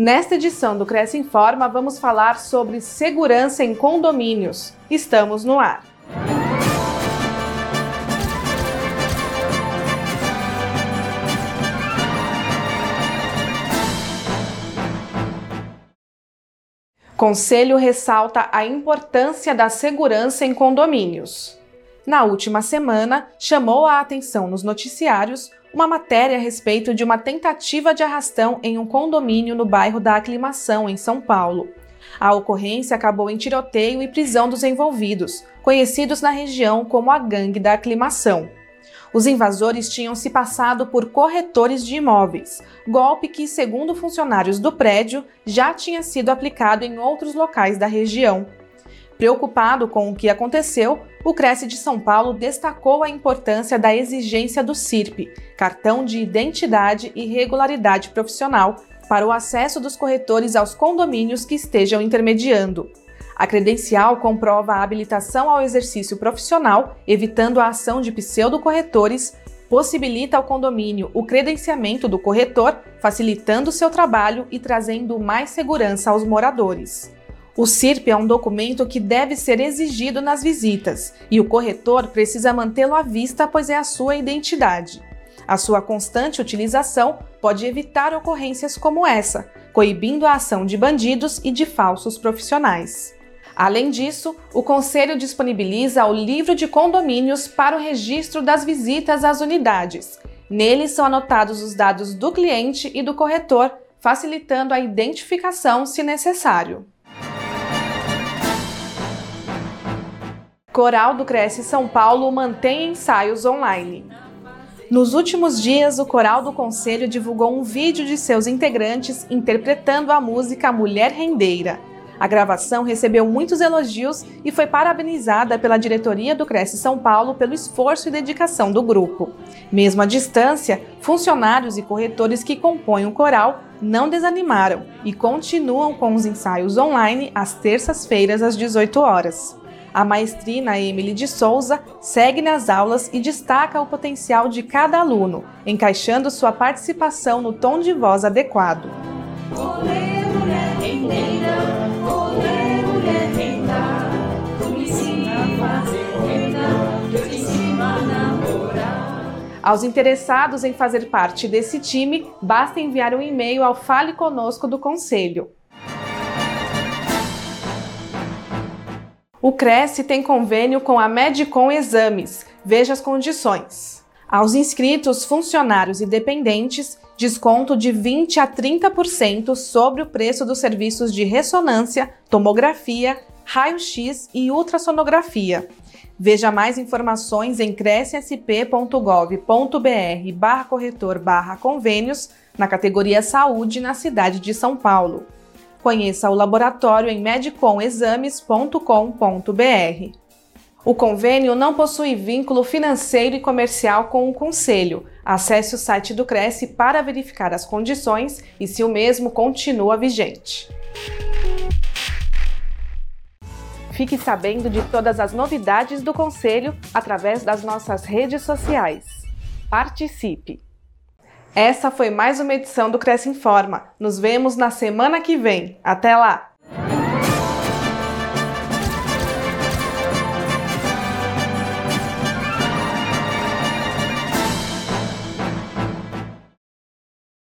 Nesta edição do Cresce Informa, vamos falar sobre segurança em condomínios. Estamos no ar. Conselho ressalta a importância da segurança em condomínios. Na última semana, chamou a atenção nos noticiários uma matéria a respeito de uma tentativa de arrastão em um condomínio no bairro da Aclimação, em São Paulo. A ocorrência acabou em tiroteio e prisão dos envolvidos, conhecidos na região como a Gangue da Aclimação. Os invasores tinham se passado por corretores de imóveis, golpe que, segundo funcionários do prédio, já tinha sido aplicado em outros locais da região. Preocupado com o que aconteceu, o Cresce de São Paulo destacou a importância da exigência do CIRP, cartão de identidade e regularidade profissional, para o acesso dos corretores aos condomínios que estejam intermediando. A credencial comprova a habilitação ao exercício profissional, evitando a ação de pseudo-corretores, possibilita ao condomínio o credenciamento do corretor, facilitando seu trabalho e trazendo mais segurança aos moradores. O CIRP é um documento que deve ser exigido nas visitas e o corretor precisa mantê-lo à vista, pois é a sua identidade. A sua constante utilização pode evitar ocorrências como essa, coibindo a ação de bandidos e de falsos profissionais. Além disso, o Conselho disponibiliza o livro de condomínios para o registro das visitas às unidades. Nele são anotados os dados do cliente e do corretor, facilitando a identificação se necessário. Coral do Cresce São Paulo mantém ensaios online. Nos últimos dias, o Coral do Conselho divulgou um vídeo de seus integrantes interpretando a música Mulher Rendeira. A gravação recebeu muitos elogios e foi parabenizada pela diretoria do Cresce São Paulo pelo esforço e dedicação do grupo. Mesmo à distância, funcionários e corretores que compõem o coral não desanimaram e continuam com os ensaios online às terças-feiras às 18 horas. A maestrina Emily de Souza segue nas aulas e destaca o potencial de cada aluno, encaixando sua participação no tom de voz adequado. Aos interessados em fazer parte desse time, basta enviar um e-mail ao Fale Conosco do Conselho. O Cresce tem convênio com a Medicom Exames. Veja as condições. Aos inscritos, funcionários e dependentes, desconto de 20 a 30% sobre o preço dos serviços de ressonância, tomografia, raio-x e ultrassonografia. Veja mais informações em crescsp.gov.br barra corretor barra convênios na categoria Saúde na cidade de São Paulo. Conheça o laboratório em medicomexames.com.br. O convênio não possui vínculo financeiro e comercial com o Conselho. Acesse o site do Cresce para verificar as condições e se o mesmo continua vigente. Fique sabendo de todas as novidades do Conselho através das nossas redes sociais. Participe! Essa foi mais uma edição do Cresce Informa. Nos vemos na semana que vem. Até lá!